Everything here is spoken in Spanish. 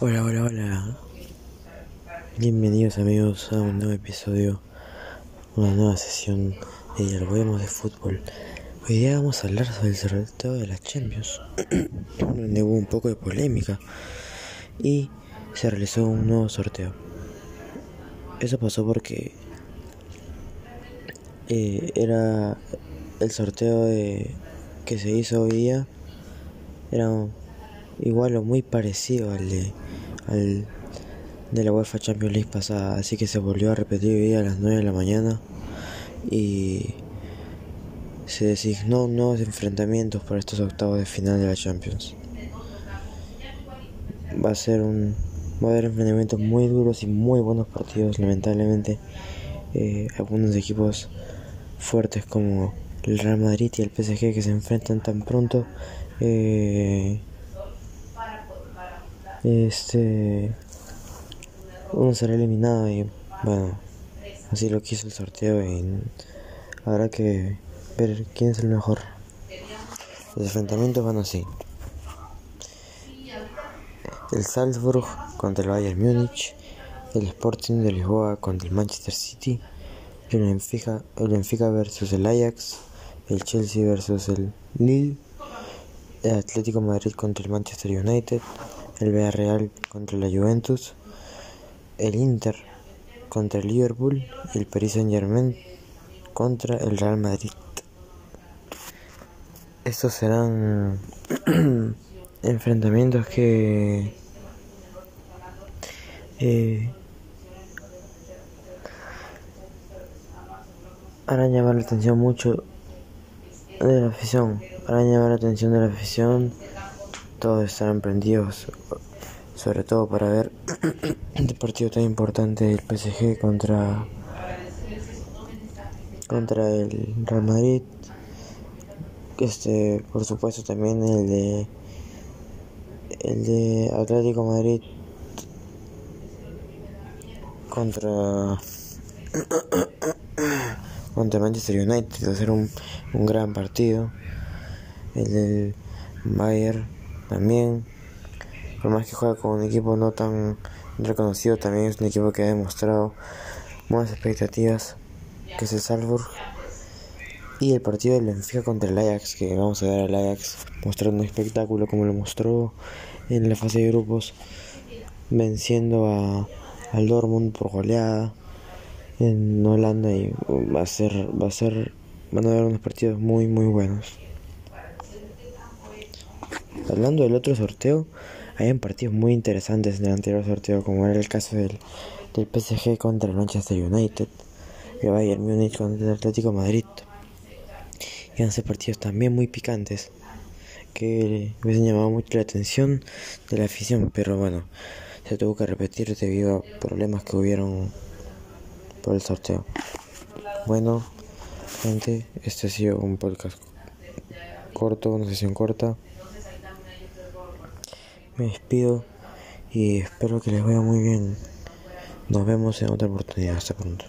Hola, hola, hola. Bienvenidos amigos a un nuevo episodio, una nueva sesión de Dialoguemos de Fútbol. Hoy día vamos a hablar sobre el sorteo de las Champions, donde hubo un poco de polémica y se realizó un nuevo sorteo. Eso pasó porque eh, era el sorteo de, que se hizo hoy día, era igual o muy parecido al de al de la UEFA Champions League pasada, así que se volvió a repetir hoy a las 9 de la mañana. Y se designó nuevos enfrentamientos para estos octavos de final de la Champions. Va a ser un va a haber enfrentamientos muy duros y muy buenos partidos, lamentablemente. Eh, algunos equipos fuertes como el Real Madrid y el PSG que se enfrentan tan pronto. Eh, este uno será eliminado y bueno así lo quiso el sorteo y habrá que ver quién es el mejor. Los enfrentamientos van así. El Salzburg contra el Bayern Múnich el Sporting de Lisboa contra el Manchester City el Benfica, el Benfica versus el Ajax el Chelsea versus el Lille el Atlético Madrid contra el Manchester United el Villarreal contra la Juventus, el Inter contra el Liverpool y el Paris Saint Germain contra el Real Madrid. Estos serán enfrentamientos que eh, harán llamar la atención mucho de la afición, harán llamar la atención de la afición todos estarán prendidos, sobre todo para ver este partido tan importante del PSG contra contra el Real Madrid. Este, por supuesto también el de el de Atlético Madrid contra contra Manchester United va a ser un, un gran partido el del Bayern también, por más que juega con un equipo no tan reconocido, también es un equipo que ha demostrado buenas expectativas, que es el Salzburg. Y el partido del Benfica contra el Ajax, que vamos a ver al Ajax mostrando un espectáculo como lo mostró en la fase de grupos, venciendo a, al Dortmund por goleada en Holanda y va a ser, va a ser, van a haber unos partidos muy muy buenos. Hablando del otro sorteo, hay partidos muy interesantes en el anterior sorteo, como era el caso del, del PSG contra el Manchester United, el Bayern Múnich contra el Atlético Madrid. Y han sido partidos también muy picantes, que hubiesen llamado mucho la atención de la afición, pero bueno, se tuvo que repetir debido a problemas que hubieron por el sorteo. Bueno, gente, este ha sido un podcast corto, una sesión corta. Me despido y espero que les vaya muy bien. Nos vemos en otra oportunidad. Hasta pronto.